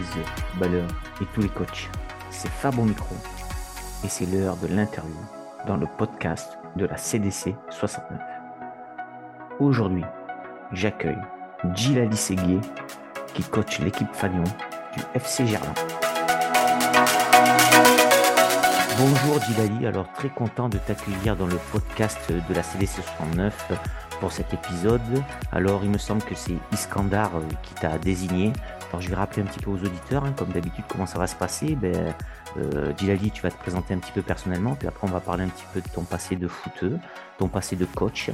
footballeuses, et tous les coachs. C'est Fab au micro et c'est l'heure de l'interview dans le podcast de la CDC 69. Aujourd'hui, j'accueille Gilali Seguier qui coach l'équipe Fagnon du FC Gerland. Bonjour Gilali, alors très content de t'accueillir dans le podcast de la CDC 69 pour cet épisode. Alors il me semble que c'est Iskandar euh, qui t'a désigné. Alors je vais rappeler un petit peu aux auditeurs, hein, comme d'habitude, comment ça va se passer. Ben, euh, tu vas te présenter un petit peu personnellement, puis après on va parler un petit peu de ton passé de footeux, ton passé de coach,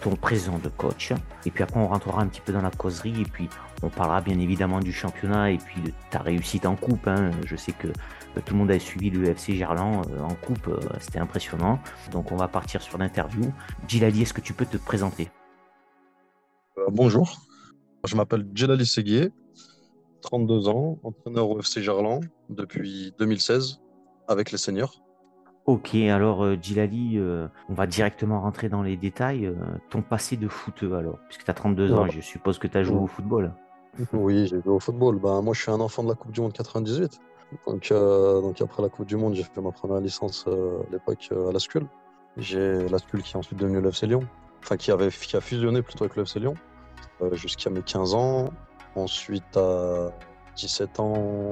ton présent de coach. Et puis après, on rentrera un petit peu dans la causerie et puis on parlera bien évidemment du championnat et puis de ta réussite en coupe. Hein. Je sais que euh, tout le monde a suivi le FC Gerland euh, en coupe, c'était impressionnant. Donc on va partir sur l'interview. Gilali, est-ce que tu peux te présenter? Bonjour, je m'appelle Gilali Seguier, 32 ans, entraîneur au FC Gerland depuis 2016 avec les seniors. Ok, alors euh, Gilali, on va directement rentrer dans les détails. ton passé de footeux alors, puisque tu as 32 ans, je suppose que tu as joué au football. Oui, j'ai joué au football. Ben, moi, je suis un enfant de la Coupe du Monde 98. Donc, euh, donc après la Coupe du Monde, j'ai fait ma première licence euh, à l'époque euh, à la SCUL. J'ai la SCUL qui est ensuite devenue l'FC Lyon, enfin qui, avait, qui a fusionné plutôt avec l'FC Lyon jusqu'à mes 15 ans. Ensuite, à 17 ans,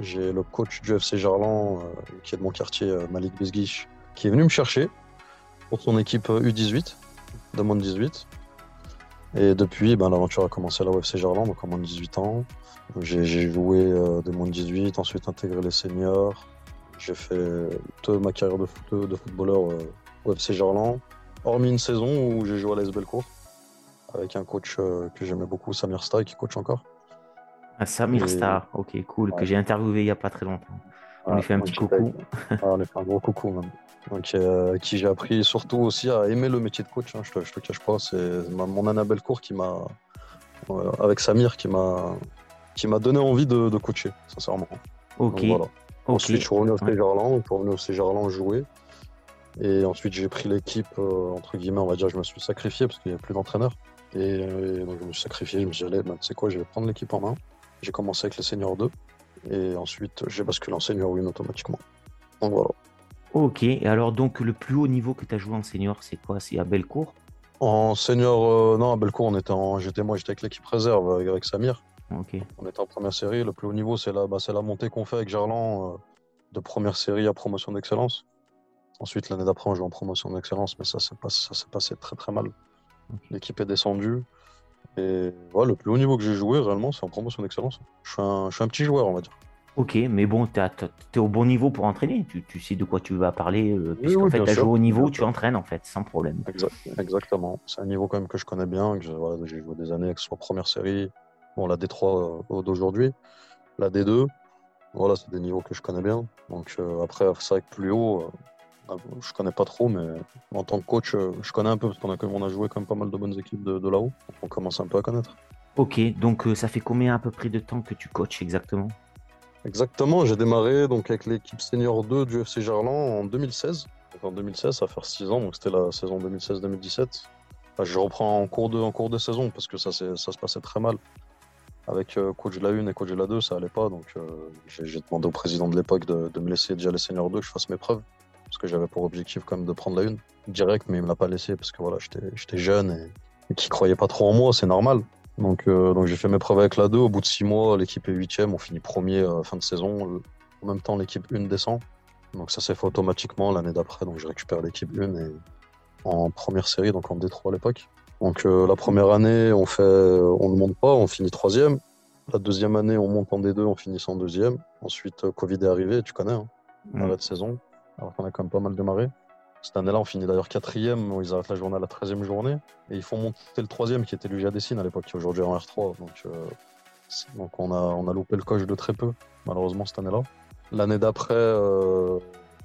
j'ai le coach du FC Gerland, qui est de mon quartier, Malik Bezguich, qui est venu me chercher pour son équipe U18, de moins de 18. Et depuis, ben, l'aventure a commencé à la UFC Gerland, donc en moins de 18 ans. J'ai joué euh, des moins de 18, ensuite intégré les seniors. J'ai fait toute ma carrière de, de footballeur euh, au FC Gerland, hormis une saison où j'ai joué à l'AS Belcourt avec un coach euh, que j'aimais beaucoup, Samir Star, qui coach encore. Ah, Samir Star, ok, cool, que j'ai interviewé il n'y a pas très longtemps. On lui fait un petit coucou. Ah, on lui fait un gros coucou même. Donc, euh, qui j'ai appris surtout aussi à aimer le métier de coach. Hein, je, te, te cache pas, c'est mon Annabelle Court qui m'a, avec Samir, qui m'a, qui m'a donné envie de, coacher, sincèrement. Ok. Ensuite, je suis revenu au Gerland, je suis revenu au Gerland jouer. Et ensuite, j'ai pris l'équipe, euh, entre guillemets, on va dire, je me suis sacrifié parce qu'il n'y a plus d'entraîneur. Et, donc, je me suis sacrifié, je me suis dit, allez, ben, tu sais quoi, je vais prendre l'équipe en main. J'ai commencé avec les seniors 2. Et ensuite, j'ai basculé en senior 1 automatiquement. Donc voilà. Ok, et alors donc le plus haut niveau que tu as joué en senior, c'est quoi? C'est à Bellecour En senior, euh, non, à Bellecour, on était en, j'étais, moi j'étais avec l'équipe réserve avec Samir. Ok. On était en première série. Le plus haut niveau, c'est la, bah, la montée qu'on fait avec Gerland euh, de première série à promotion d'excellence. Ensuite, l'année d'après, on joue en promotion d'excellence, mais ça s'est passé, passé très très mal. L'équipe est descendue. Et voilà, le plus haut niveau que j'ai joué réellement, c'est en promotion d'excellence. Je, je suis un petit joueur, on va dire. Ok, mais bon, tu es au bon niveau pour entraîner. Tu, sais de quoi tu vas parler. Euh, puisqu'en fait, tu as joué au niveau, tu entraînes en fait, sans problème. exactement. C'est un niveau quand même que je connais bien. j'ai joué des années, que ce soit première série, bon, la D3 euh, d'aujourd'hui, la D2. Voilà, c'est des niveaux que je connais bien. Donc euh, après, ça avec plus haut, je connais pas trop, mais en tant que coach, je connais un peu parce qu'on a, on a joué quand même pas mal de bonnes équipes de, de là-haut. On commence un peu à connaître. Ok, donc ça fait combien à peu près de temps que tu coaches exactement? Exactement, j'ai démarré donc avec l'équipe senior 2 du FC Gerland en 2016. en 2016, ça va faire 6 ans, donc c'était la saison 2016-2017. je reprends en cours, de, en cours de saison parce que ça, ça se passait très mal. Avec euh, coach de la 1 et coach de la 2, ça allait pas. Donc euh, j'ai demandé au président de l'époque de, me laisser déjà les seniors 2, que je fasse mes preuves. Parce que j'avais pour objectif quand même de prendre la 1 direct, mais il me l'a pas laissé parce que voilà, j'étais jeune et, et qui croyait pas trop en moi, c'est normal. Donc, euh, donc j'ai fait mes preuves avec la 2. Au bout de 6 mois, l'équipe est 8 On finit premier euh, fin de saison. En même temps, l'équipe 1 descend. Donc ça s'est fait automatiquement l'année d'après. Donc je récupère l'équipe 1 et en première série, donc en D3 à l'époque. Donc euh, la première année, on fait, on ne monte pas, on finit troisième. La deuxième année, on monte en D2, on finit en deuxième. Ensuite, Covid est arrivé, tu connais, hein, mmh. de saison, alors qu'on a quand même pas mal démarré. Cette année-là, on finit d'ailleurs quatrième, ils arrêtent la journée à la 13e journée, et ils font monter le troisième qui était l'UGA Dessine à l'époque, qui est aujourd'hui en R3. Donc, euh, donc on, a, on a loupé le coach de très peu, malheureusement, cette année-là. L'année d'après, euh,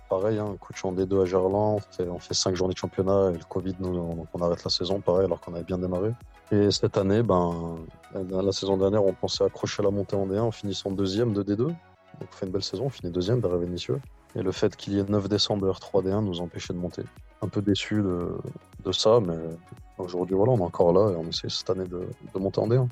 pareil, hein, coach en D2 à Gerland, on fait, cinq journées de championnat, et le Covid, donc on arrête la saison, pareil, alors qu'on avait bien démarré. Et cette année, ben, la saison dernière, on pensait accrocher la montée en D1 en finissant deuxième de D2. Donc on fait une belle saison, on finit deuxième derrière Vénitieux. Et le fait qu'il y ait 9 descentes de R3D1 nous empêchait de monter. Un peu déçu de, ça, mais aujourd'hui, voilà, on est encore là et on essaie cette année de, monter en D1.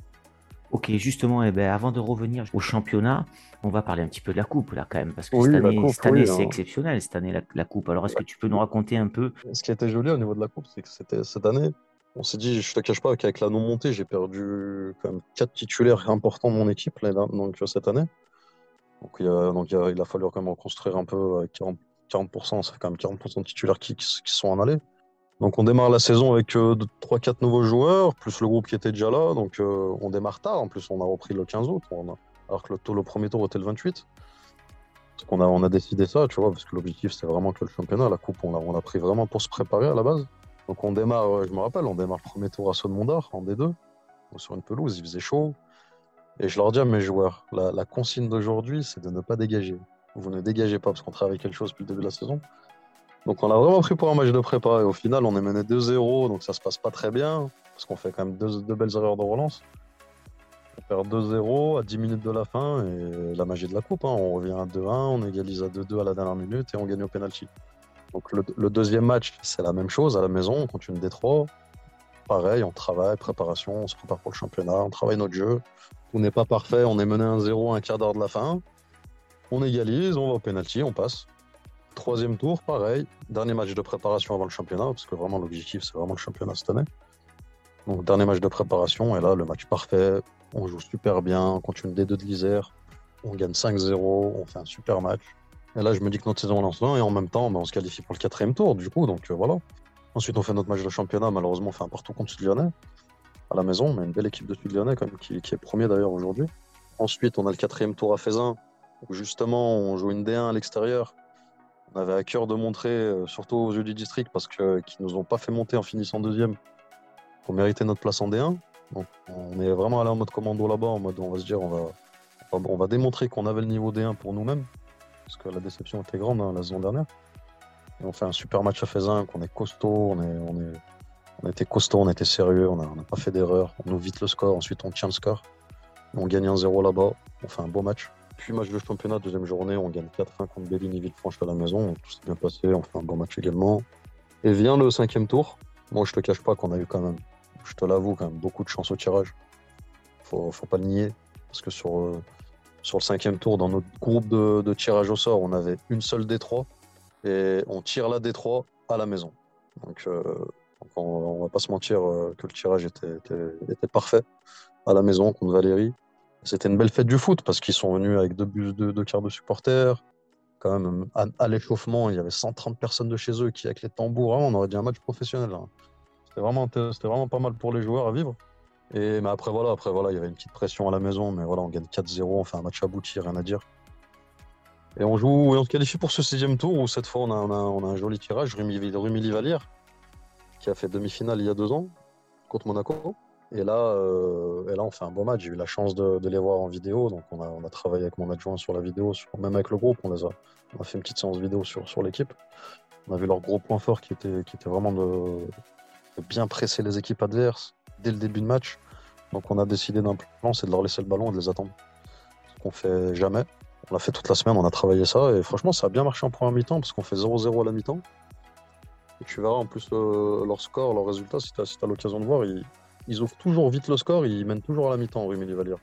Ok, justement, eh ben, avant de revenir au championnat, on va parler un petit peu de la coupe là quand même, parce que cette année, c'est hein. exceptionnel cette année la, coupe. Alors est-ce que tu peux nous raconter un peu? Ce qui était joli au niveau de la coupe, c'est que c'était cette année. On s'est dit, je te cache pas qu'avec la non montée, j'ai perdu quand même quatre titulaires importants de mon équipe là, donc cette année. Donc, il a, donc fallu quand même reconstruire un peu 40, 40% ça fait quand même 40% de titulaires qui, sont en allée. Donc on démarre la saison avec 3-4 euh, nouveaux joueurs, plus le groupe qui était déjà là. Donc euh, on démarre tard. En plus, on a repris le 15 août, alors que le, premier tour était le 28. Parce qu'on a, on a décidé ça, tu vois, parce que l'objectif c'était vraiment que le championnat, la coupe, on l'a on a pris vraiment pour se préparer à la base. Donc on démarre, je me rappelle, on démarre premier tour à Saône-Mondard en D2, sur une pelouse, il faisait chaud. Et je leur dis à mes joueurs, la, consigne d'aujourd'hui, c'est de ne pas dégager. Vous ne dégagez pas parce qu'on travaille quelque chose depuis le début de la saison. Donc on a vraiment pris pour un match de prépa et au final on est mené 2-0 donc ça se passe pas très bien parce qu'on fait quand même deux, belles erreurs de relance. On perd 2-0 à 10 minutes de la fin et la magie de la coupe. Hein. On revient à 2-1, on égalise à 2-2 à la dernière minute et on gagne au penalty. Donc le, deuxième match c'est la même chose à la maison, on continue D3. Pareil, on travaille, préparation, on se prépare pour le championnat, on travaille notre jeu. Tout n'est pas parfait, on est mené 1-0 à un quart d'heure de la fin. On égalise, on va au penalty, on passe. Troisième tour, pareil. Dernier match de préparation avant le championnat, parce que vraiment l'objectif, c'est vraiment le championnat cette année. Donc, dernier match de préparation, et là, le match parfait. On joue super bien, on continue D2 de l'Isère. On gagne 5-0, on fait un super match. Et là, je me dis que notre saison lance et en même temps, ben, on se qualifie pour le quatrième tour, du coup, donc euh, voilà. Ensuite, on fait notre match de championnat. Malheureusement, on fait un partout contre Lyonnais à la maison, mais une belle équipe de Sud Lyonnais, même, qui, est premier d'ailleurs aujourd'hui. Ensuite, on a le quatrième tour à Faisin, où justement, on joue une D1 à l'extérieur on avait à cœur de montrer, euh, surtout aux yeux du district, parce qu'ils qui nous ont pas fait monter en finissant deuxième, pour mériter notre place en D1. Donc on est vraiment allé en mode commando là-bas, en mode on va se dire on va, on va démontrer qu'on avait le niveau D1 pour nous-mêmes, parce que la déception était grande hein, la saison dernière. Et on fait un super match à Faisin, qu'on est costaud, on, est, on, est, on était costaud, on était sérieux, on n'a pas fait d'erreur, on nous vite le score, ensuite on tient le score. On gagne 1-0 là-bas, on fait un beau match. Puis match de championnat, deuxième journée, on gagne 4-1 contre Bélin et Villefranche à la maison. Tout s'est bien passé, on fait un bon match également. Et vient le cinquième tour. Moi, je te cache pas qu'on a eu quand même, je te l'avoue, quand même beaucoup de chance au tirage. Faut, faut pas le nier. Parce que sur, euh, sur le cinquième tour, dans notre groupe de, tirage au sort, on avait une seule D3. Et on tire la D3 à la maison. Donc, euh, on, on, va pas se mentir euh, que le tirage était, parfait à la maison contre Valérie. C'était une belle fête du foot parce qu'ils sont venus avec deux bus de deux quarts de supporters. Quand même, à, l'échauffement, il y avait 130 personnes de chez eux qui, avec les tambours, hein, on aurait dit un match professionnel. Hein. C'était vraiment, pas mal pour les joueurs à vivre. Et mais après voilà, après voilà, il y avait une petite pression à la maison, mais voilà, on gagne 4-0, on fait un match abouti, rien à dire. Et on joue et on se qualifie pour ce sixième tour où cette fois on a, un joli tirage, Rumi, Rumi qui a fait demi-finale il y a deux ans contre Monaco. Et là, euh, et on fait un bon match. J'ai eu la chance de, les voir en vidéo. Donc, on a, travaillé avec mon adjoint sur la vidéo, même avec le groupe. On, a, fait une petite séance vidéo sur, l'équipe. On a vu leur gros point fort qui était, qui était vraiment de, bien presser les équipes adverses dès le début de match. Donc, on a décidé d'un plan, c'est de leur laisser le ballon et de les attendre. Ce qu'on fait jamais. On l'a fait toute la semaine, on a travaillé ça. Et franchement, ça a bien marché en première mi-temps parce qu'on fait 0-0 à la mi-temps. Et tu verras en plus leur score, leur résultat, si tu as, si as l'occasion de voir, ils, ils ouvrent toujours vite le score, ils mènent toujours à la mi-temps, Rumi Livalier.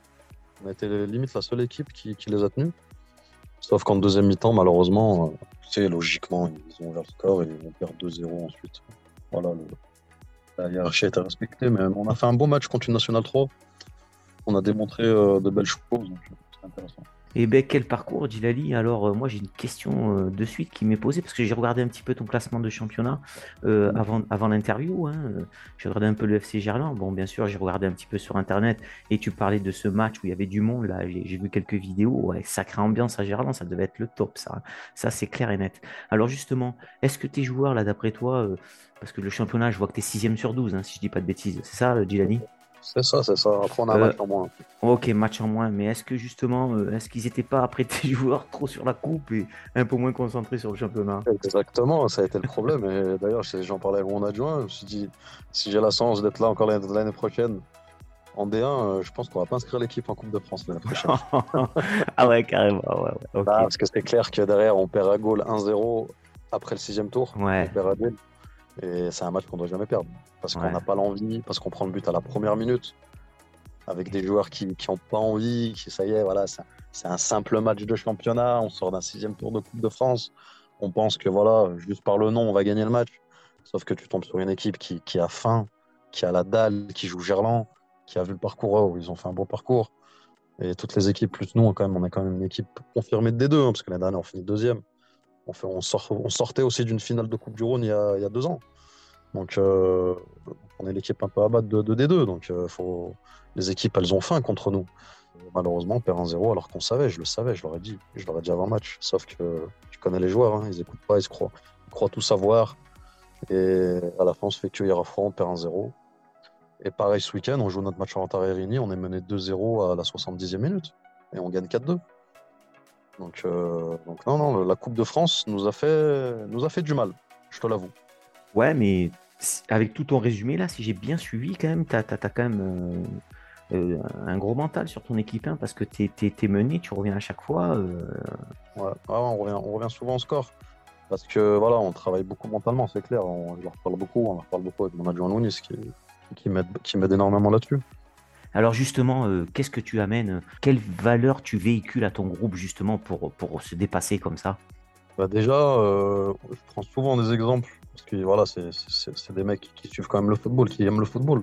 On a été limite la seule équipe qui, les a tenus. Sauf qu'en deuxième mi-temps, malheureusement, c'est logiquement, ils ont ouvert le score et on perd 2-0 ensuite. Voilà, la hiérarchie a été respectée, mais on a fait un beau match contre une National 3. On a démontré euh, de belles choses, donc c'est intéressant. Et eh ben quel parcours, Dilali Alors euh, moi j'ai une question euh, de suite qui m'est posée parce que j'ai regardé un petit peu ton classement de championnat euh, avant, l'interview. Hein, j'ai regardé un peu le FC Gerland. Bon bien sûr j'ai regardé un petit peu sur internet et tu parlais de ce match où il y avait du monde là. J'ai vu quelques vidéos. Ouais, sacrée ambiance à Gerland, ça devait être le top ça. Ça c'est clair et net. Alors justement, est-ce que tes joueurs là d'après toi, parce que le championnat je vois que tu es 6 sur 12 hein, si je dis pas de bêtises, c'est ça Dilali c'est ça, c'est ça. Après, on a un match en moins. Ok, match en moins. Mais est-ce que justement, euh, est-ce qu'ils n'étaient pas après tes joueurs trop sur la coupe et un peu moins concentrés sur le championnat? Exactement, ça a été le problème. Et d'ailleurs, j'en parlais avec mon adjoint. Je me suis dit, si j'ai la chance d'être là encore l'année prochaine, en D1, euh, je pense qu'on va pas inscrire l'équipe en Coupe de France l'année prochaine. ah ouais, carrément. Ouais, bah, parce que c'est clair que derrière, on perd à goal 1-0 après le sixième tour. Ouais. On perd à. Et c'est un match qu'on ne doit jamais perdre. Parce qu'on n'a pas l'envie, parce qu'on prend le but à la première minute. avec des joueurs qui n'ont pas envie, qui ça y est, voilà, c'est un simple match de championnat, on sort d'un sixième tour de Coupe de France, on pense que voilà, juste par le nom, on va gagner le match. Sauf que tu tombes sur une équipe qui, qui a faim, qui a la dalle, qui joue Gerland, qui a vu le parcours, oh, ils ont fait un beau parcours. Et toutes les équipes, plus nous, quand même, on est quand même une équipe confirmée de D2, hein, parce que l'année dernière, on finit deuxième. On, sortait aussi d'une finale de Coupe du Rhône il y a, deux ans. Donc, euh, on est l'équipe un peu à battre de, de D2. Donc, euh, faut... les équipes, elles ont faim contre nous. Malheureusement, on perd 1-0 alors qu'on savait, je le savais, je l'aurais dit, je l'aurais dit avant match. Sauf que tu connais les joueurs, hein, ils écoutent pas, ils se croient, ils croient tout savoir. Et à la fin, on se fait cueillir à on perd 1-0. Et pareil, ce week-end, on joue notre match en Rantarini, on est mené 2-0 à la 70e minute. Et on gagne 4-2. Donc, euh, donc non, non, la Coupe de France nous a fait, nous a fait du mal, je te l'avoue. Ouais, mais avec tout ton résumé là, si j'ai bien suivi, quand même, tu as, quand même euh, euh, un gros mental sur ton équipe, hein, parce que tu es, mené, tu reviens à chaque fois. Euh. Ouais, on, revient, on revient souvent au score. Parce que voilà, on travaille beaucoup mentalement, c'est clair. On, je leur parle beaucoup, on leur parle beaucoup avec mon adjoint Lounis qui, qui m'aide énormément là-dessus. Alors justement, qu'est-ce que tu amènes Quelle valeur tu véhicules à ton groupe justement pour, pour se dépasser comme ça? Bah Déjà, je prends souvent des exemples parce que voilà, c'est des mecs qui suivent quand même le football, qui aiment le football.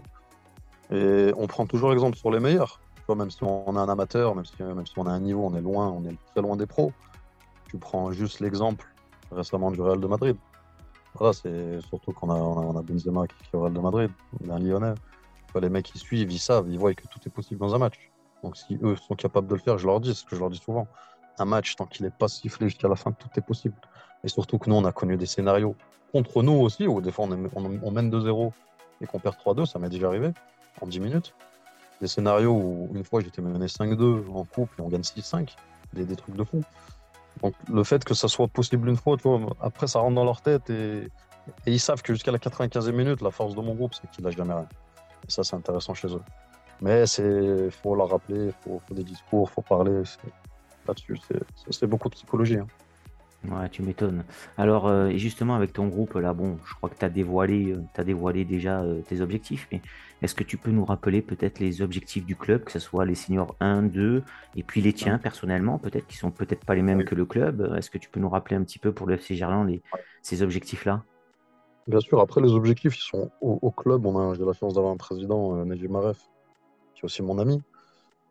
Et on prend toujours exemple sur les meilleurs. même si on est un amateur, même si, même si on a un niveau, on est loin, on est très loin des pros. Tu prends juste l'exemple récemment du Real de Madrid. Voilà, c'est surtout qu'on a, a, Benzema qui est au Real de Madrid, un Lyonnais. Les mecs qui suivent, ils savent, ils voient que tout est possible dans un match. Donc si eux sont capables de le faire, je leur dis ce que je leur dis souvent. Un match, tant qu'il n'est pas sifflé jusqu'à la fin, tout est possible. Et surtout que nous, on a connu des scénarios contre nous aussi, où des fois on, mène 2-0 et qu'on perd 3-2, ça m'est déjà arrivé en 10 minutes. Des scénarios où une fois j'étais mené 5-2 en coupe et on gagne 6-5, des, trucs de fou. Donc le fait que ça soit possible une fois, après ça rentre dans leur tête et, ils savent que jusqu'à la 95e minute, la force de mon groupe, c'est qu'ils lâchent jamais rien. Et ça, c'est intéressant chez eux. Mais il faut leur rappeler, il faut, faut, des discours, il faut parler. Là-dessus, c'est beaucoup de psychologie. Hein. Ouais, tu m'étonnes. Alors, euh, justement, avec ton groupe, là, bon, je crois que tu as dévoilé, euh, as dévoilé déjà euh, tes objectifs, mais est-ce que tu peux nous rappeler peut-être les objectifs du club, que ce soit les seniors 1, 2, et puis les tiens personnellement, peut-être, qui sont peut-être pas les mêmes que le club Est-ce que tu peux nous rappeler un petit peu pour le FC Gerland les, ces objectifs-là? Bien sûr, après, les objectifs, ils sont au, club. On a, j'ai la chance d'avoir un président, euh, Maref, qui est aussi mon ami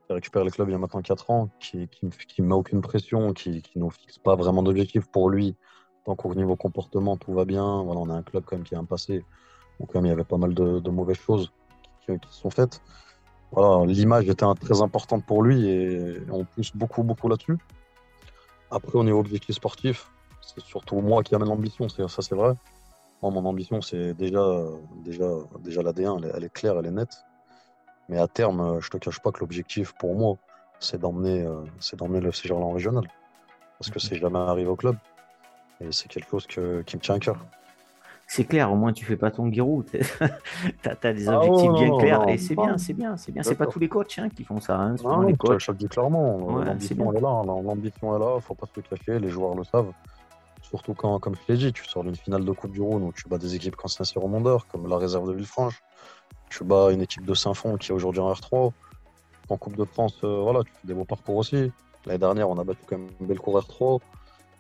qui récupère le club il y a maintenant 4 ans, qui ne met aucune pression, qui ne nous fixe pas vraiment d'objectifs pour lui. Tant qu'au niveau comportement, tout va bien. Voilà, on a un club quand même qui a un passé où quand même il y avait pas mal de, mauvaises choses qui, qui, sont faites. Voilà, l'image était très importante pour lui et on pousse beaucoup, beaucoup là-dessus. Après, au niveau objectif sportif, c'est surtout moi qui amène l'ambition, ça c'est vrai. Moi, mon ambition, c'est déjà, déjà, déjà l'AD1, elle, elle, est claire, elle est nette. Mais à terme, euh, je te cache pas que l'objectif pour moi, c'est d'emmener, euh, c'est d'emmener le FC en régional. Parce que c'est jamais arrivé au club. Et c'est quelque chose qui me tient à cœur. C'est clair, au moins tu fais pas ton guirou. tu as, des ah objectifs bien clairs. et c'est bien, c'est bien, c'est bien. C'est pas tous les coachs hein, qui font ça. Hein. Non, les coachs. Je le dis clairement. L'ambition, est là. L'ambition est là. Faut pas se cacher. Les joueurs le savent. Surtout quand, comme je l'ai dit, tu sors d'une finale de Coupe du Rhône où tu bats des équipes comme Saint-Cyr comme la réserve de Villefranche tu bats une équipe de Saint-Fond qui est aujourd'hui en R3. En Coupe de France, euh, voilà, tu fais des beaux parcours aussi. L'année dernière, on a battu quand même cour R3.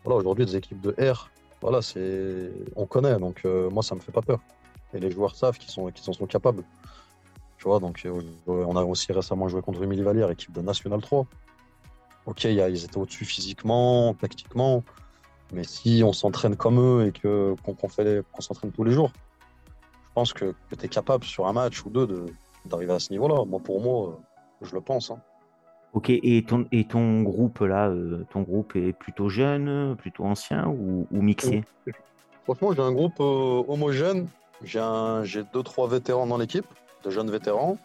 Voilà, aujourd'hui, des équipes de R, voilà, c'est, on connaît, donc euh, moi, ça me fait pas peur. Et les joueurs savent qu'ils sont, qu'ils en sont capables. Tu vois, donc euh, on a aussi récemment joué contre Émilie Vallière, équipe de National 3. Ok, ils étaient au-dessus physiquement, tactiquement, mais si on s'entraîne comme eux et que qu'on fait, qu'on s'entraîne tous les jours, je pense que, tu es capable sur un match ou deux d'arriver à ce niveau-là. Moi, pour moi, euh, je le pense. Hein. Ok, et ton, et ton groupe là, euh, ton groupe est plutôt jeune, plutôt ancien ou, mixé? Franchement, j'ai un groupe euh, homogène. J'ai deux, trois vétérans dans l'équipe, de jeunes vétérans.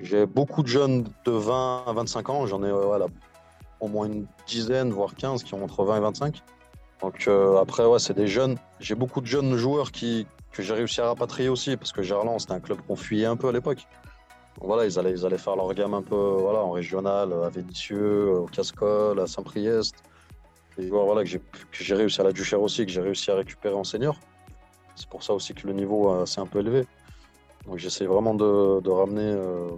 J'ai beaucoup de jeunes de 20 à 25 ans. J'en ai voilà, au moins une dizaine, voire 15 qui ont entre 20 et 25. Donc après, ouais, c'est des jeunes. J'ai beaucoup de jeunes joueurs qui, que j'ai réussi à rapatrier aussi, parce que Gerland, c'était un club qu'on fuyait un peu à l'époque. Voilà, ils allaient, ils allaient faire leur gamme un peu voilà, en régional, à Vénitieux, au Cascol, à Saint-Priest. Et voilà, que j'ai réussi à la Duchère aussi, que j'ai réussi à récupérer en senior. C'est pour ça aussi que le niveau euh, s'est un peu élevé. Donc j'essaie vraiment de, de ramener euh,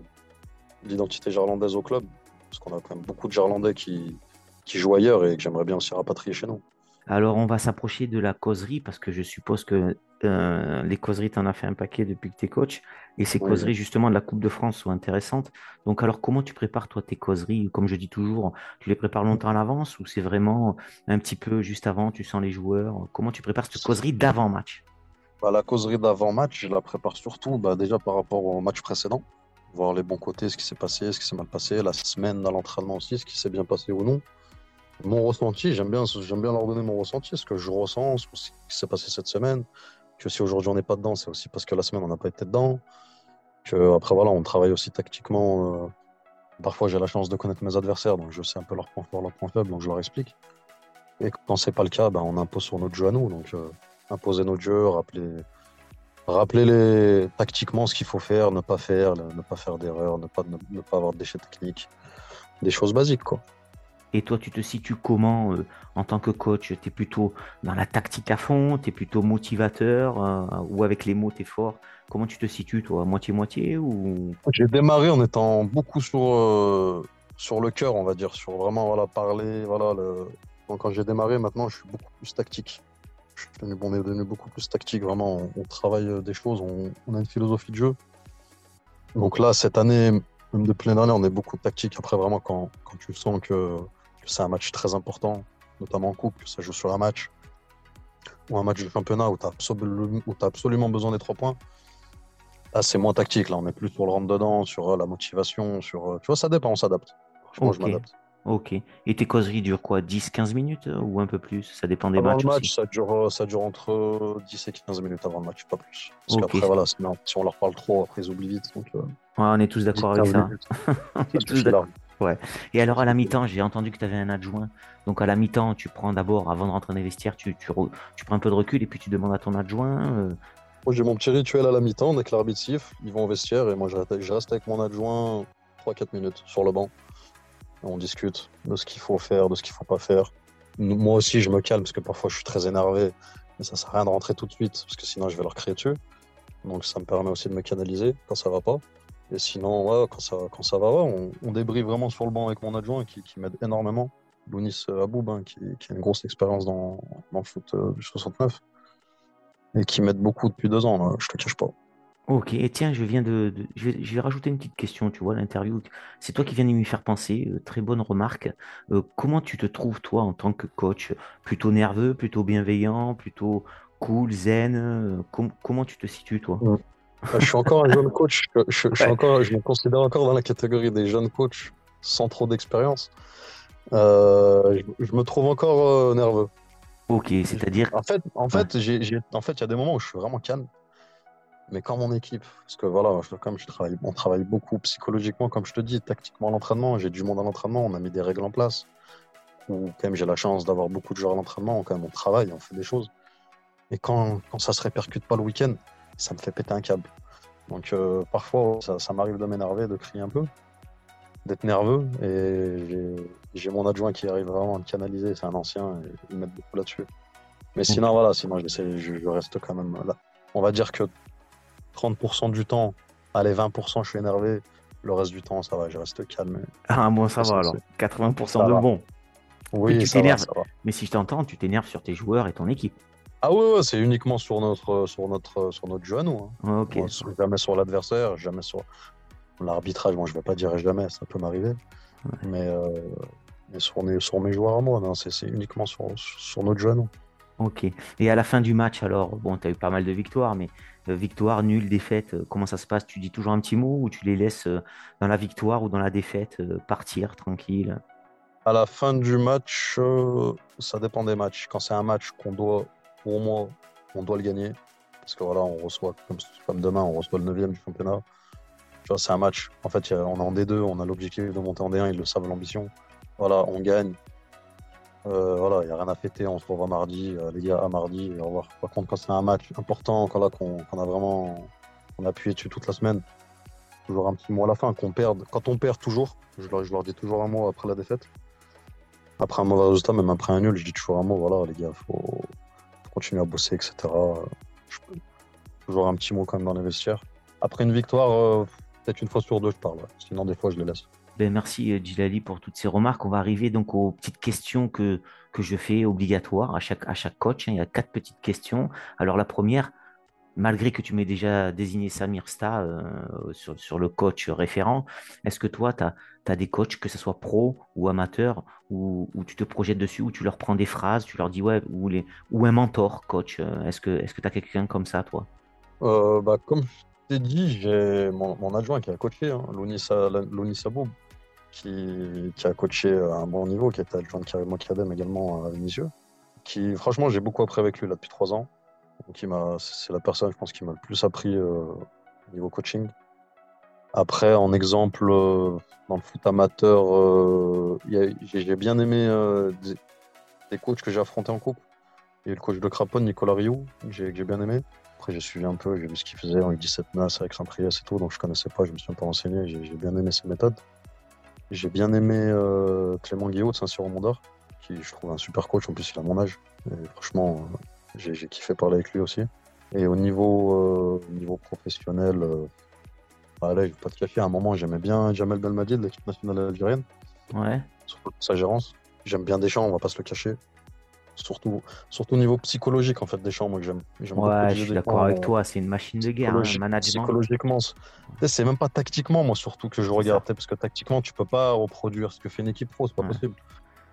l'identité gerlandaise au club, parce qu'on a quand même beaucoup de Gerlandais qui, qui jouent ailleurs et que j'aimerais bien aussi rapatrier chez nous. Alors, on va s'approcher de la causerie parce que je suppose que euh, les causeries, tu en as fait un paquet depuis que tu es coach. Et ces causeries, justement, de la Coupe de France sont intéressantes. Donc, alors, comment tu prépares, toi, tes causeries? Comme je dis toujours, tu les prépares longtemps à l'avance ou c'est vraiment un petit peu juste avant, tu sens les joueurs? Comment tu prépares cette causerie d'avant-match bah, La causerie d'avant-match, je la prépare surtout bah, déjà par rapport au match précédent. Voir les bons côtés, ce qui s'est passé, ce qui s'est mal passé, la semaine à l'entraînement aussi, ce qui s'est bien passé ou non mon ressenti, j'aime bien, leur donner mon ressenti, ce que je ressens, ce qui s'est passé cette semaine. Que si aujourd'hui on n'est pas dedans, c'est aussi parce que la semaine on n'a pas été dedans. Que après voilà, on travaille aussi tactiquement. Euh, parfois j'ai la chance de connaître mes adversaires, donc je sais un peu leurs points forts, leurs points faibles, donc je leur explique. Et quand c'est pas le cas, ben, on impose sur notre jeu à nous. Donc euh, imposer notre jeu, rappeler, rappeler les, tactiquement ce qu'il faut faire, ne pas faire, ne pas faire d'erreur, ne pas, ne pas avoir de déchets techniques, des choses basiques quoi. Et toi, tu te situes comment euh, en tant que coach? Tu es plutôt dans la tactique à fond? Tu es plutôt motivateur euh, Ou avec les mots, tu es fort? Comment tu te situes, toi? Moitié-moitié ou... J'ai démarré en étant beaucoup sur, euh, sur le cœur, on va dire, sur vraiment voilà, parler. Voilà, quand j'ai démarré, maintenant, je suis beaucoup plus tactique. Je suis devenu, on est devenu beaucoup plus tactique, vraiment. On, travaille des choses, on, a une philosophie de jeu. Donc là, cette année, même depuis l'année dernière, on est beaucoup tactique. Après, vraiment, quand, quand tu sens que c'est un match très important, notamment en coupe, que ça joue sur un match, ou un match de championnat où tu as, absolument besoin des trois points. Là, c'est moins tactique. Là, on est plus sur le rentre dedans, sur euh, la motivation. sur euh, Tu vois, ça dépend, on s'adapte. Franchement, je m'adapte. Ok. Et tes causeries durent quoi? 10-15 minutes euh, ou un peu plus? Ça dépend des matchs. Le match, Ça, dure, ça dure entre 10 et 15 minutes avant le match, pas plus. Parce qu'après, voilà, si on leur parle trop, après ils oublient vite. Donc, on est tous d'accord avec ça. on est tous d'accord. Ouais. Et alors à la mi-temps, j'ai entendu que tu avais un adjoint. Donc à la mi-temps, tu prends d'abord, avant de rentrer dans les vestiaires, tu, tu, prends un peu de recul et puis tu demandes à ton adjoint. Euh. Moi j'ai mon petit rituel à la mi-temps, dès que l'arbitre ils vont au vestiaire et moi je reste avec mon adjoint 3-4 minutes sur le banc. on discute de ce qu'il faut faire, de ce qu'il faut pas faire. Moi aussi je me calme parce que parfois je suis très énervé, mais ça sert à rien de rentrer tout de suite parce que sinon je vais leur crier dessus. Donc ça me permet aussi de me canaliser quand ça va pas. Et sinon, quand, ça, quand ça va, on, on débriefe vraiment sur le banc avec mon adjoint qui, m'aide énormément. Lounis Aboub, hein, qui, a une grosse expérience dans, le foot euh, du 69 et qui m'aide beaucoup depuis deux ans, là, je te cache pas. Ok, et tiens, je viens de, je, vais, rajouter une petite question, tu vois, l'interview. C'est toi qui viens de m'y faire penser, euh, très bonne remarque. Euh, comment tu te trouves, toi, en tant que coach? Plutôt nerveux, plutôt bienveillant, plutôt cool, zen Comment tu te situes, toi? Je suis encore un jeune coach. Je, encore, je me considère encore dans la catégorie des jeunes coachs sans trop d'expérience. Euh, je, me trouve encore euh, nerveux. Ok, c'est-à-dire. En fait, en fait, j'ai, en fait, il y a des moments où je suis vraiment calme. Mais quand mon équipe, parce que voilà, comme je travaille, on travaille beaucoup psychologiquement, comme je te dis, tactiquement à l'entraînement, j'ai du monde à l'entraînement, on a mis des règles en place. Ou quand même j'ai la chance d'avoir beaucoup de joueurs à l'entraînement, quand même on travaille, on fait des choses. Et quand, quand ça se répercute pas le week-end, ça me fait péter un câble. Donc euh, parfois, ça, m'arrive de m'énerver, de crier un peu, d'être nerveux. Et j'ai mon adjoint qui arrive vraiment à me canaliser, c'est un ancien, et il m'aide beaucoup là-dessus. Mais sinon, voilà, sinon je, je, reste quand même là. On va dire que 30% du temps, allez, 20%, je suis énervé. Le reste du temps, ça va, je reste calme. Ah bon, ça, va alors. 80% de bon. Oui, tu t'énerves. Mais si je t'entends, tu t'énerves sur tes joueurs et ton équipe. Ah ouais, c'est uniquement sur notre, sur notre, sur notre jeu à nous. Hein. Jamais sur l'adversaire, jamais sur l'arbitrage. Moi, je vais pas dire jamais, ça peut m'arriver. Mais, euh, sur, mes, sur mes joueurs à moi, c'est uniquement sur, sur notre jeu à nous. Ok. Et à la fin du match, alors, bon, tu as eu pas mal de victoires, mais euh, victoire, nulle, défaite, euh, comment ça se passe? Tu dis toujours un petit mot ou tu les laisses dans la victoire ou dans la défaite partir tranquille? À la fin du match, ça dépend des matchs. Quand c'est un match qu'on doit pour moi, on doit le gagner. Parce que voilà, on reçoit, comme, demain, on reçoit le 9 du championnat. Tu vois, c'est un match. En fait, on est en D2, on a l'objectif de monter en D1, ils le savent, l'ambition. Voilà, on gagne. Euh, voilà, il n'y a rien à fêter, on se revoit mardi, euh, les gars, à mardi, au revoir. Par contre, quand c'est un match important, quand là, qu'on a vraiment on a appuyé dessus toute la semaine, toujours un petit mot à la fin, qu'on perde. Quand on perd toujours, je leur, je leur dis toujours un mot après la défaite. Après un mauvais résultat, même après un nul, je dis toujours un mot, voilà, les gars, faut, continuer à bosser, etc. Je toujours un petit mot quand même dans les vestiaires. Après une victoire, euh, peut-être une fois sur deux, je parle. Sinon, des fois, je les laisse. Ben, merci euh, Djilali pour toutes ces remarques. On va arriver donc aux petites questions que, que je fais obligatoires à chaque, à chaque coach. Hein. Il y a quatre petites questions. Alors la première, malgré que tu m'aies déjà désigné Samir Sta euh, sur, le coach référent, est-ce que toi, tu as, des coachs, que ce soit pro ou amateur, où, tu te projettes dessus, où tu leur prends des phrases, tu leur dis ouais, ou, un mentor coach euh, Est-ce que tu est as quelqu'un comme ça, toi? Bah, Comme je t'ai dit, j'ai mon, adjoint qui a coaché, hein, qui, qui, a coaché à un bon niveau, qui était adjoint de Karim Kadem également à Vénizieux. Qui, franchement, j'ai beaucoup appris avec lui là depuis trois ans. C'est la personne, je pense, qui m'a le plus appris euh, au niveau coaching. Après, en exemple, euh, dans le foot amateur, euh, j'ai bien aimé des, des, coachs que j'ai affrontés en coupe. Il y a le coach de Craponne, Nicolas Rioux, que j'ai bien aimé. Après, j'ai suivi un peu, j'ai vu ce qu'il faisait avec 17 NAS, avec Saint-Priest et tout, donc je connaissais pas, je me suis un peu renseigné, j'ai bien aimé ses méthodes. J'ai bien aimé Clément Guillaume de Saint-Cyr-au-Mondor, qui je trouve un super coach. En plus, il a mon âge. Franchement, j'ai kiffé parler avec lui aussi. Et au niveau, euh, niveau professionnel, euh, allez, je vais pas te cacher, à un moment, j'aimais bien Jamel Belmadi de l'équipe nationale algérienne. Ouais. Surtout sa gérance. J'aime bien Deschamps, on va pas se le cacher. Surtout, surtout au niveau psychologique, en fait, Deschamps, moi que j'aime. Ouais, je suis d'accord avec toi, c'est une machine de guerre, hein, management. Psychologiquement, c'est même pas tactiquement, moi, surtout que je regarde, parce que tactiquement, tu peux pas reproduire ce que fait une équipe pro, c'est pas possible.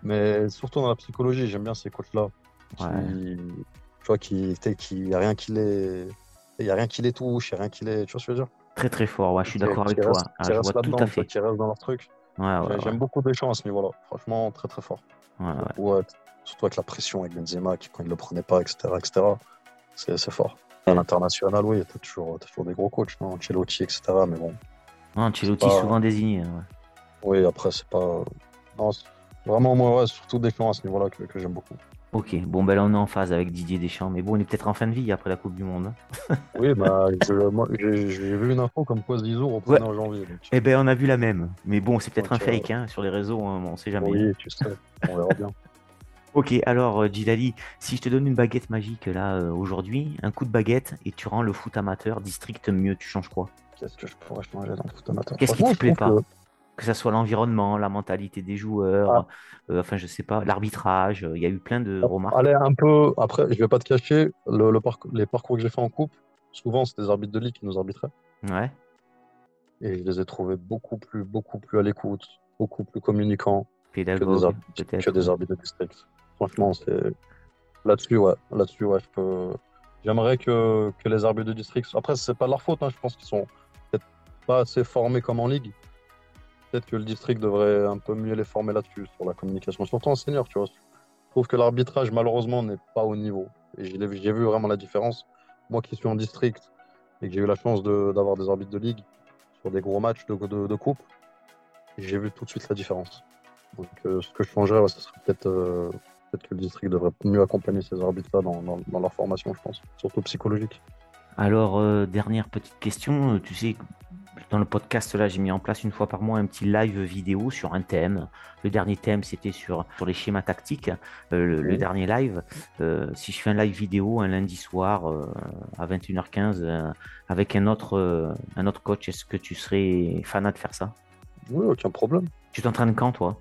Mais surtout dans la psychologie, j'aime bien ces coachs-là. Qui, tu vois, qui, qui y a rien qui les, il y a rien qui les touche, il y a rien qui les, tu vois ce que je veux dire? Très très fort, ouais, je suis d'accord avec toi. Ah, je vois tout à fait. Qui restent dans leur truc. Ouais, J'aime beaucoup Deschamps à ce niveau-là. Franchement, très très fort. Ouais, surtout avec la pression avec Benzema, qui, quand il ne le prenait pas, etc. etc. C'est fort. À l'international, oui, tu as toujours, toujours des gros coachs, non Ancelotti, etc. Mais bon. Ancelotti pas... souvent désigné. Oui, après, c'est pas. Non, vraiment, moi, ouais, surtout Deschamps à ce niveau-là que, que j'aime beaucoup. Ok, bon, ben là, on est en phase avec Didier Deschamps, mais bon, on est peut-être en fin de vie après la Coupe du Monde. Hein. oui, bah, j'ai vu une info comme quoi Zizou reprenait en janvier. Donc... Eh ben, on a vu la même. Mais bon, c'est peut-être un fake hein, sur les réseaux, hein, on sait jamais. Oui, tu sais, on verra bien. Ok, alors Djilali, si je te donne une baguette magique là euh, aujourd'hui, un coup de baguette et tu rends le foot amateur district mieux, tu changes quoi? Qu'est-ce que je pourrais changer dans le foot amateur? Qu'est-ce qui te plaît pas? que... que ça soit l'environnement, la mentalité des joueurs, ah. euh, enfin je sais pas, l'arbitrage, il y a eu plein de remarques. Allez, un peu, après, je vais pas te cacher, le, le parcours, les parcours que j'ai fait en coupe, souvent c'est des arbitres de ligue qui nous arbitraient. Ouais. Et je les ai trouvés beaucoup plus, beaucoup plus à l'écoute, beaucoup plus communicants que, des que des arbitres de district. Franchement, c'est là-dessus, ouais. Là-dessus, ouais, je peux. J'aimerais que, que, les arbitres de district. Après, c'est pas leur faute. Hein. Je pense qu'ils sont peut-être pas assez formés comme en ligue. Peut-être que le district devrait un peu mieux les former là-dessus sur la communication, surtout en senior. Tu vois, je trouve que l'arbitrage malheureusement n'est pas au niveau. Et j'ai vu vraiment la différence. Moi qui suis en district et que j'ai eu la chance d'avoir de, des arbitres de ligue sur des gros matchs de, coupe, j'ai vu tout de suite la différence. Donc, euh, ce que je changerais, ce serait peut-être euh, peut-être que le district devrait mieux accompagner ces arbitres-là dans, leur formation, je pense, surtout psychologique. Alors, euh, dernière petite question, tu sais, dans le podcast là, j'ai mis en place une fois par mois un petit live vidéo sur un thème. Le dernier thème, c'était sur, sur les schémas tactiques. Euh, le, oui. le, dernier live, euh, si je fais un live vidéo un lundi soir euh, à 21h15 avec un autre, un autre coach, est-ce que tu serais fanat de faire ça? Oui, aucun problème. Tu t'entraînes quand, toi?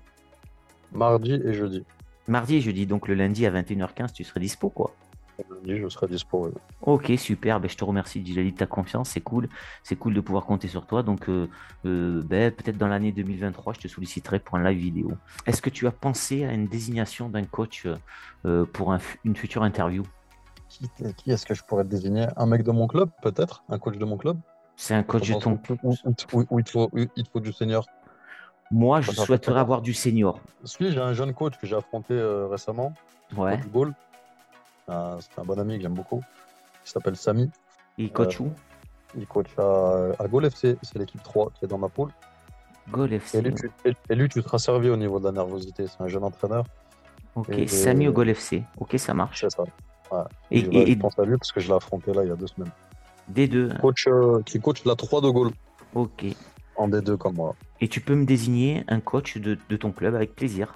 Mardi et jeudi. Mardi et jeudi, donc le lundi à 21h15, tu serais dispo, quoi. Je serai dispo, oui. Ok, super. Ben, je te remercie, Djilali, de ta confiance. C'est cool. C'est cool de pouvoir compter sur toi. Donc, euh, euh, ben, peut-être dans l'année 2023, je te solliciterai pour un live vidéo. Est-ce que tu as pensé à une désignation d'un coach euh, pour un, une future interview? Qui, qui est-ce que je pourrais désigner? Un mec de mon club, peut-être? Un coach de mon club? C'est un coach de ton club où, il faut, il te faut du senior? Moi, je souhaiterais avoir du senior. Si, j'ai un jeune coach que j'ai affronté euh, récemment. Ouais. Euh, c'est un bon ami que j'aime beaucoup. Il s'appelle Samy. Il coach où Il coach à, à Gol FC. C'est l'équipe 3 qui est dans ma poule. Gol FC. Et lui, tu, et, et lui, tu seras servi au niveau de la nervosité. C'est un jeune entraîneur. Ok, et, Samy au Gol FC. Ok, ça marche. C'est ça. Ouais. Et, je pense à lui parce que je l'ai affronté là il y a deux semaines. Des deux. Coach, euh, qui coach la 3 de Gaulle. Ok. En D2 comme moi. Et tu peux me désigner un coach de, de ton club avec plaisir.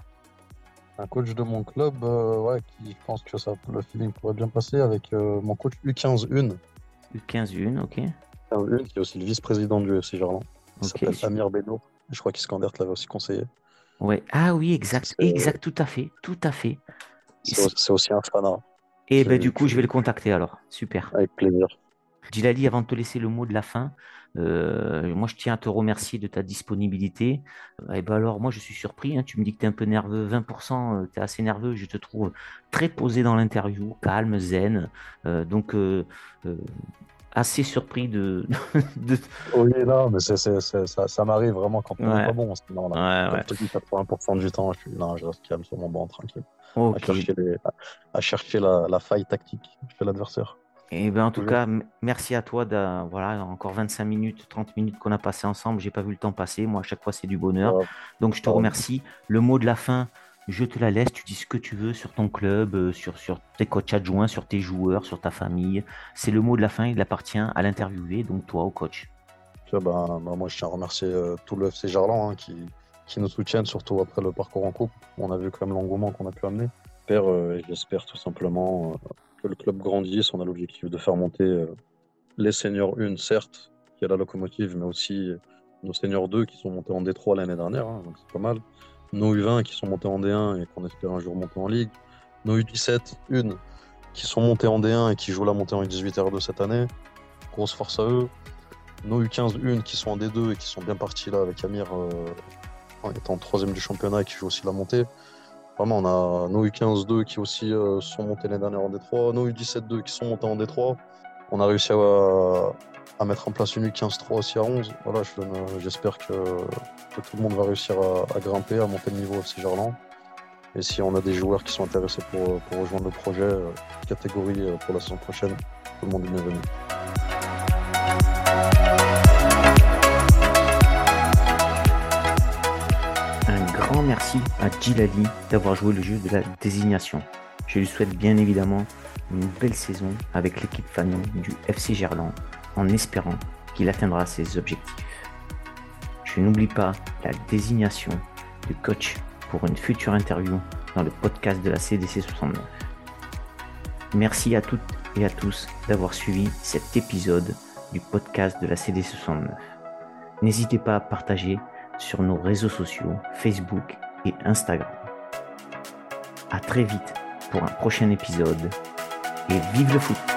Un coach de mon club, euh, ouais, qui je pense que ça, le feeling pourrait bien passer avec euh, mon coach U15 1. U15 1, ok. U15 1, qui est aussi le vice-président du FC Gerland. Il s'appelle Amir Beno. Je crois qu'Iskander l'avait aussi conseillé. Ouais. Ah oui, exact, exact, tout à fait, tout à fait. C'est aussi un fan. Hein. Et ben, du coup, je vais le contacter alors. Super. Avec plaisir. Dilali, avant de te laisser le mot de la fin, euh, moi je tiens à te remercier de ta disponibilité. Et ben alors, moi je suis surpris, hein. tu me dis que tu es un peu nerveux, 20%, tu es assez nerveux, je te trouve très posé dans l'interview, calme, zen. Euh, donc, euh, assez surpris de. Oui, non, mais ça, ça m'arrive vraiment quand on est pas bon. Non, là, ouais, Comme 80% du temps, je, suis, je reste calme sur mon banc, tranquille. À chercher, la, faille tactique chez l'adversaire. Et eh ben en tout cas, merci à toi. Voilà, encore 25 minutes, 30 minutes qu'on a passé ensemble. J'ai pas vu le temps passer. Moi, à chaque fois, c'est du bonheur. Donc, je te remercie. Le mot de la fin, je te la laisse, tu dis ce que tu veux sur ton club, euh, sur, sur tes coachs adjoints, sur tes joueurs, sur ta famille. C'est le mot de la fin, il appartient à l'interviewé, donc toi au coach. Ben, ben, moi, je tiens à remercier euh, tout le FC Gerland hein, qui, qui, nous soutiennent, surtout après le parcours en coupe. On a vu quand même l'engouement qu'on a pu amener. Euh, j'espère tout simplement le club grandisse. On a l'objectif de faire monter les seniors 1, certes, qui est la locomotive, mais aussi nos seniors 2 qui sont montés en D3 l'année dernière, hein, donc c'est pas mal nos U20 qui sont montés en D1 et qu'on espère un jour monter en Ligue, nos U17, une, qui sont montés en D1 et qui jouent la montée en U18 R2 cette année. Grosse force à eux. Nos U15, une, qui sont en D2 et qui sont bien partis là avec Amir euh, étant troisième du championnat et qui joue aussi la montée. Vraiment, on a nos U15 2 qui aussi euh, sont montés l'année dernière en D3, nos U17 2 qui sont montés en D3. On a réussi à, à mettre en place une U15-3 aussi à 11. Voilà, j'espère que, tout le monde va réussir à, grimper, à monter le niveau FC Gerland. Et si on a des joueurs qui sont intéressés pour, rejoindre le projet, euh, catégorie euh, pour la saison prochaine, tout le monde est bienvenu. Grand merci à Gilali d'avoir joué le jeu de la désignation. Je lui souhaite bien évidemment une belle saison avec l'équipe famille du FC Gerland en espérant qu'il atteindra ses objectifs. Je n'oublie pas la désignation du coach pour une future interview dans le podcast de la CDC 69. Merci à toutes et à tous d'avoir suivi cet épisode du podcast de la CDC 69. N'hésitez pas à partager sur nos réseaux sociaux Facebook et Instagram. A très vite pour un prochain épisode et vive le foot